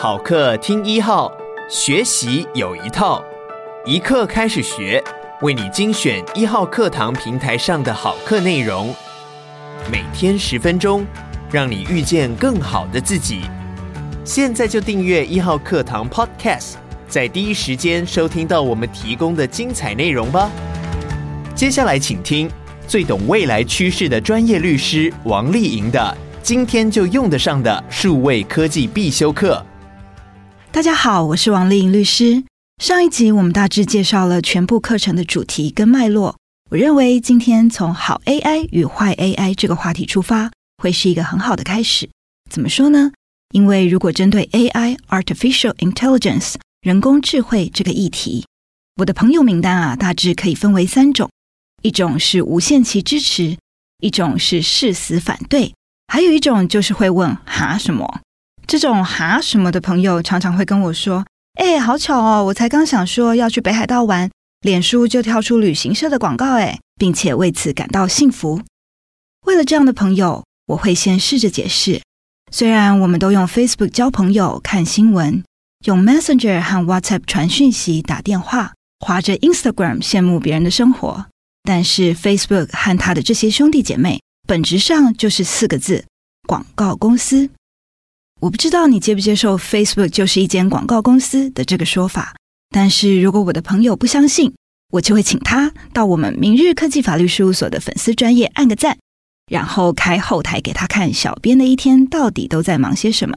好课听一号，学习有一套，一课开始学，为你精选一号课堂平台上的好课内容，每天十分钟，让你遇见更好的自己。现在就订阅一号课堂 Podcast，在第一时间收听到我们提供的精彩内容吧。接下来请听最懂未来趋势的专业律师王丽莹的今天就用得上的数位科技必修课。大家好，我是王丽颖律师。上一集我们大致介绍了全部课程的主题跟脉络。我认为今天从好 AI 与坏 AI 这个话题出发，会是一个很好的开始。怎么说呢？因为如果针对 AI（Artificial Intelligence） 人工智慧这个议题，我的朋友名单啊，大致可以分为三种：一种是无限期支持，一种是誓死反对，还有一种就是会问“哈什么”。这种哈什么的朋友常常会跟我说：“哎，好巧哦，我才刚想说要去北海道玩，脸书就跳出旅行社的广告，哎，并且为此感到幸福。”为了这样的朋友，我会先试着解释：虽然我们都用 Facebook 交朋友、看新闻，用 Messenger 和 WhatsApp 传讯息、打电话，划着 Instagram 羡慕别人的生活，但是 Facebook 和他的这些兄弟姐妹，本质上就是四个字：广告公司。我不知道你接不接受 Facebook 就是一间广告公司的这个说法，但是如果我的朋友不相信，我就会请他到我们明日科技法律事务所的粉丝专业按个赞，然后开后台给他看小编的一天到底都在忙些什么。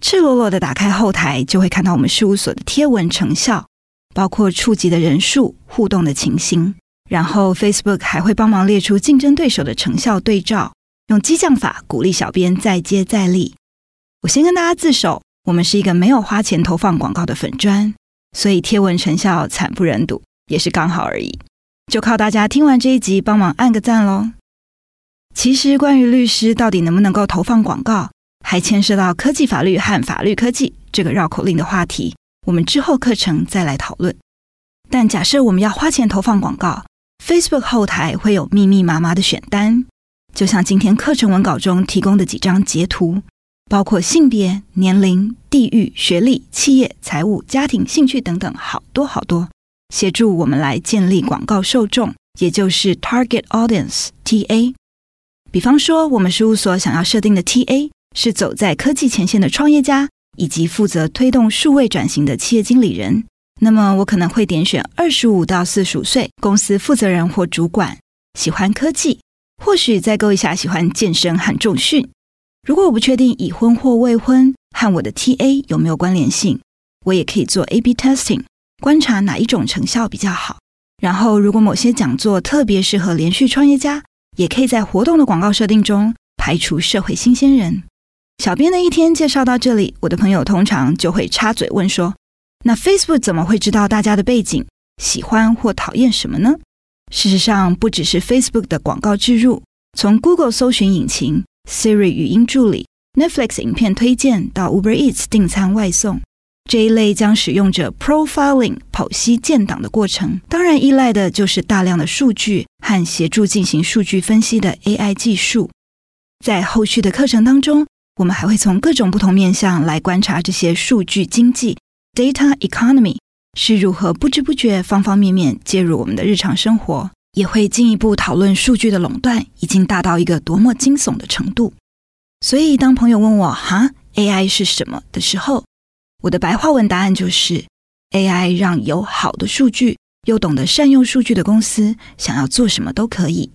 赤裸裸的打开后台，就会看到我们事务所的贴文成效，包括触及的人数、互动的情形，然后 Facebook 还会帮忙列出竞争对手的成效对照，用激将法鼓励小编再接再厉。我先跟大家自首，我们是一个没有花钱投放广告的粉砖，所以贴文成效惨不忍睹，也是刚好而已。就靠大家听完这一集帮忙按个赞喽。其实关于律师到底能不能够投放广告，还牵涉到科技法律和法律科技这个绕口令的话题，我们之后课程再来讨论。但假设我们要花钱投放广告，Facebook 后台会有密密麻麻的选单，就像今天课程文稿中提供的几张截图。包括性别、年龄、地域、学历、企业、财务、家庭、兴趣等等，好多好多，协助我们来建立广告受众，也就是 Target Audience（TA）。比方说，我们事务所想要设定的 TA 是走在科技前线的创业家，以及负责推动数位转型的企业经理人。那么，我可能会点选二十五到四十五岁公司负责人或主管，喜欢科技，或许再勾一下喜欢健身和重训。如果我不确定已婚或未婚和我的 TA 有没有关联性，我也可以做 A/B testing，观察哪一种成效比较好。然后，如果某些讲座特别适合连续创业家，也可以在活动的广告设定中排除社会新鲜人。小编的一天介绍到这里，我的朋友通常就会插嘴问说：“那 Facebook 怎么会知道大家的背景、喜欢或讨厌什么呢？”事实上，不只是 Facebook 的广告置入，从 Google 搜寻引擎。Siri 语音助理、Netflix 影片推荐到 Uber Eats 订餐外送，这一类将使用者 profiling 剖析建档的过程，当然依赖的就是大量的数据和协助进行数据分析的 AI 技术。在后续的课程当中，我们还会从各种不同面向来观察这些数据经济 （data economy） 是如何不知不觉方方面面介入我们的日常生活。也会进一步讨论数据的垄断已经大到一个多么惊悚的程度。所以，当朋友问我“哈，AI 是什么”的时候，我的白话文答案就是：AI 让有好的数据又懂得善用数据的公司想要做什么都可以。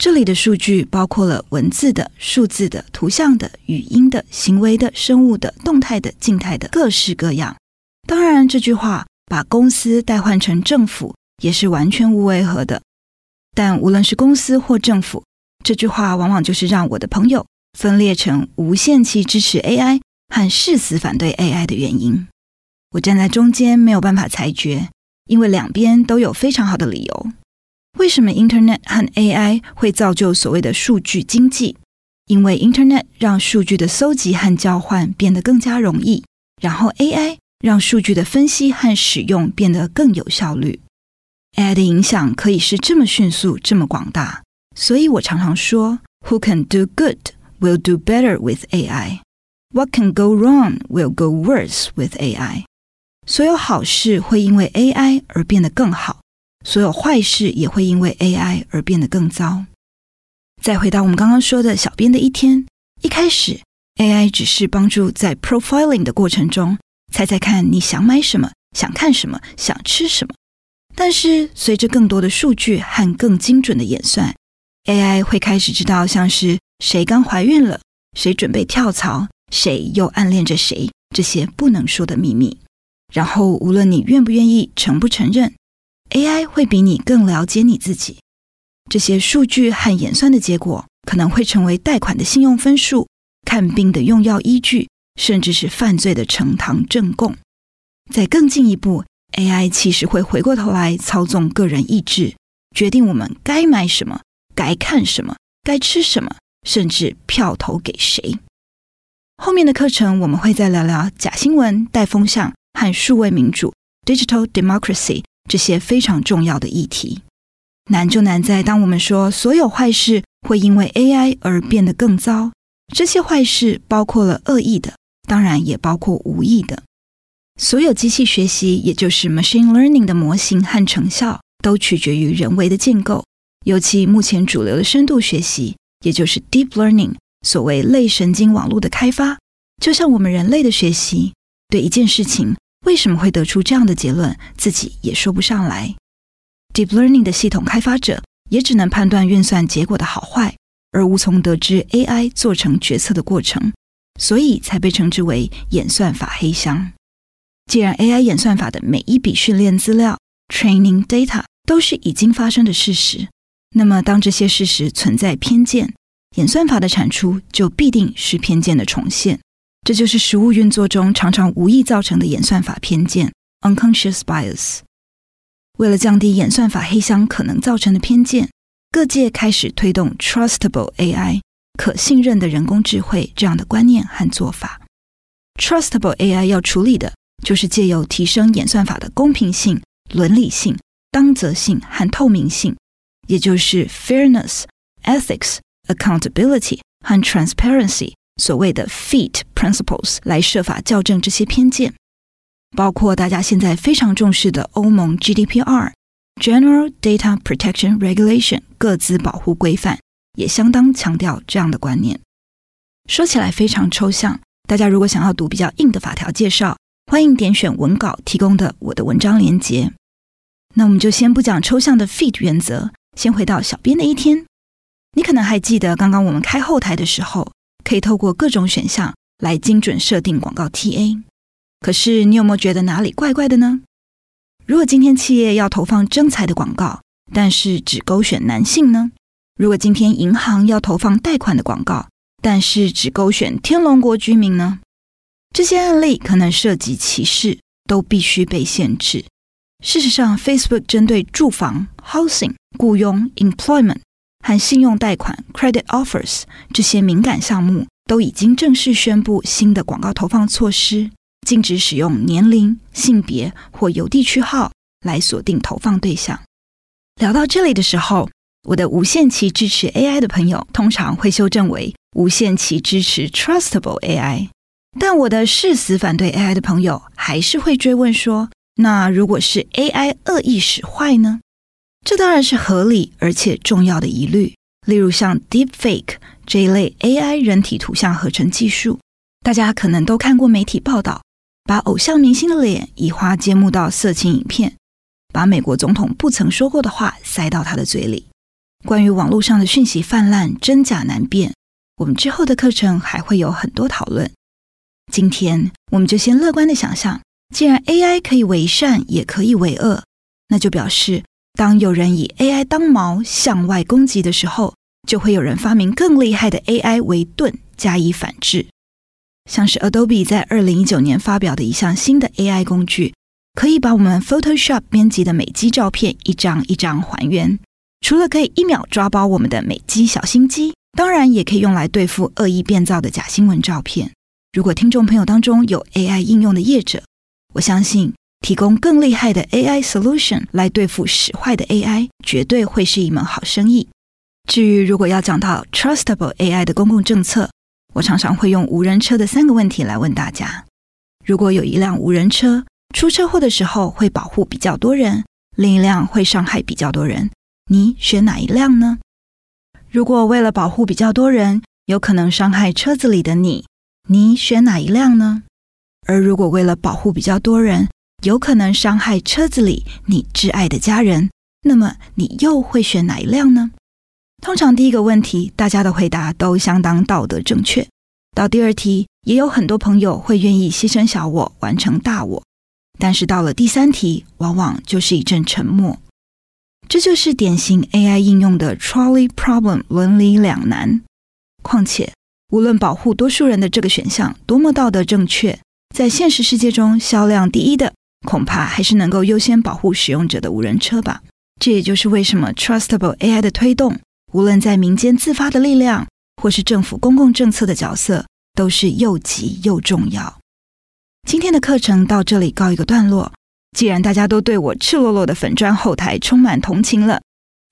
这里的数据包括了文字的、数字的、图像的、语音的、行为的、生物的、动态的、静态的，各式各样。当然，这句话把公司代换成政府也是完全无违和的。但无论是公司或政府，这句话往往就是让我的朋友分裂成无限期支持 AI 和誓死反对 AI 的原因。我站在中间没有办法裁决，因为两边都有非常好的理由。为什么 Internet 和 AI 会造就所谓的数据经济？因为 Internet 让数据的搜集和交换变得更加容易，然后 AI 让数据的分析和使用变得更有效率。AI 的影响可以是这么迅速、这么广大，所以我常常说，Who can do good will do better with AI。What can go wrong will go worse with AI。所有好事会因为 AI 而变得更好，所有坏事也会因为 AI 而变得更糟。再回到我们刚刚说的小编的一天，一开始 AI 只是帮助在 profiling 的过程中猜猜看你想买什么、想看什么、想吃什么。但是随着更多的数据和更精准的演算，AI 会开始知道像是谁刚怀孕了、谁准备跳槽、谁又暗恋着谁这些不能说的秘密。然后，无论你愿不愿意、承不承认，AI 会比你更了解你自己。这些数据和演算的结果，可能会成为贷款的信用分数、看病的用药依据，甚至是犯罪的呈堂证供。再更进一步，AI 其实会回过头来操纵个人意志，决定我们该买什么、该看什么、该吃什么，甚至票投给谁。后面的课程我们会再聊聊假新闻、带风向。和数位民主 （digital democracy） 这些非常重要的议题，难就难在当我们说所有坏事会因为 AI 而变得更糟，这些坏事包括了恶意的，当然也包括无意的。所有机器学习，也就是 machine learning 的模型和成效，都取决于人为的建构。尤其目前主流的深度学习，也就是 deep learning，所谓类神经网络的开发，就像我们人类的学习，对一件事情。为什么会得出这样的结论？自己也说不上来。Deep Learning 的系统开发者也只能判断运算结果的好坏，而无从得知 AI 做成决策的过程，所以才被称之为演算法黑箱。既然 AI 演算法的每一笔训练资料 （training data） 都是已经发生的事实，那么当这些事实存在偏见，演算法的产出就必定是偏见的重现。这就是实务运作中常常无意造成的演算法偏见 （unconscious bias）。为了降低演算法黑箱可能造成的偏见，各界开始推动 “trustable AI” 可信任的人工智慧这样的观念和做法。trustable AI 要处理的就是借由提升演算法的公平性、伦理性、当责性和透明性，也就是 fairness、ethics、accountability 和 transparency。所谓的 FEAT principles 来设法校正这些偏见，包括大家现在非常重视的欧盟 GDPR General Data Protection Regulation 各自保护规范，也相当强调这样的观念。说起来非常抽象，大家如果想要读比较硬的法条介绍，欢迎点选文稿提供的我的文章连结。那我们就先不讲抽象的 FEAT 原则，先回到小编的一天。你可能还记得刚刚我们开后台的时候。可以透过各种选项来精准设定广告 TA，可是你有没有觉得哪里怪怪的呢？如果今天企业要投放征才的广告，但是只勾选男性呢？如果今天银行要投放贷款的广告，但是只勾选天龙国居民呢？这些案例可能涉及歧视，都必须被限制。事实上，Facebook 针对住房 （housing）、雇佣 （employment）。和信用贷款 （credit offers） 这些敏感项目都已经正式宣布新的广告投放措施，禁止使用年龄、性别或邮递区号来锁定投放对象。聊到这里的时候，我的无限期支持 AI 的朋友通常会修正为无限期支持 Trustable AI，但我的誓死反对 AI 的朋友还是会追问说：那如果是 AI 恶意使坏呢？这当然是合理而且重要的疑虑。例如像 Deepfake 这一类 AI 人体图像合成技术，大家可能都看过媒体报道，把偶像明星的脸移花接木到色情影片，把美国总统不曾说过的话塞到他的嘴里。关于网络上的讯息泛滥，真假难辨，我们之后的课程还会有很多讨论。今天我们就先乐观的想象，既然 AI 可以为善，也可以为恶，那就表示。当有人以 AI 当矛向外攻击的时候，就会有人发明更厉害的 AI 为盾加以反制。像是 Adobe 在二零一九年发表的一项新的 AI 工具，可以把我们 Photoshop 编辑的美肌照片一张一张还原。除了可以一秒抓包我们的美肌小心机，当然也可以用来对付恶意变造的假新闻照片。如果听众朋友当中有 AI 应用的业者，我相信。提供更厉害的 AI solution 来对付使坏的 AI，绝对会是一门好生意。至于如果要讲到 trustable AI 的公共政策，我常常会用无人车的三个问题来问大家：如果有一辆无人车出车祸的时候会保护比较多人，另一辆会伤害比较多人，你选哪一辆呢？如果为了保护比较多人，有可能伤害车子里的你，你选哪一辆呢？而如果为了保护比较多人，有可能伤害车子里你挚爱的家人，那么你又会选哪一辆呢？通常第一个问题，大家的回答都相当道德正确。到第二题，也有很多朋友会愿意牺牲小我，完成大我。但是到了第三题，往往就是一阵沉默。这就是典型 AI 应用的 trolley problem 伦理两难。况且，无论保护多数人的这个选项多么道德正确，在现实世界中销量第一的，恐怕还是能够优先保护使用者的无人车吧。这也就是为什么 Trustable AI 的推动。无论在民间自发的力量，或是政府公共政策的角色，都是又急又重要。今天的课程到这里告一个段落。既然大家都对我赤裸裸的粉砖后台充满同情了，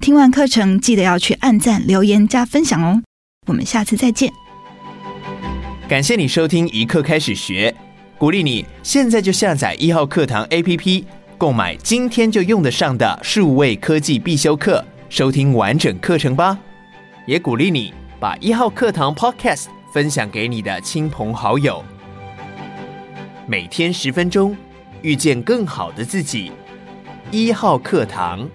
听完课程记得要去按赞、留言、加分享哦。我们下次再见。感谢你收听一课开始学，鼓励你现在就下载一号课堂 APP，购买今天就用得上的数位科技必修课。收听完整课程吧，也鼓励你把一号课堂 Podcast 分享给你的亲朋好友。每天十分钟，遇见更好的自己。一号课堂。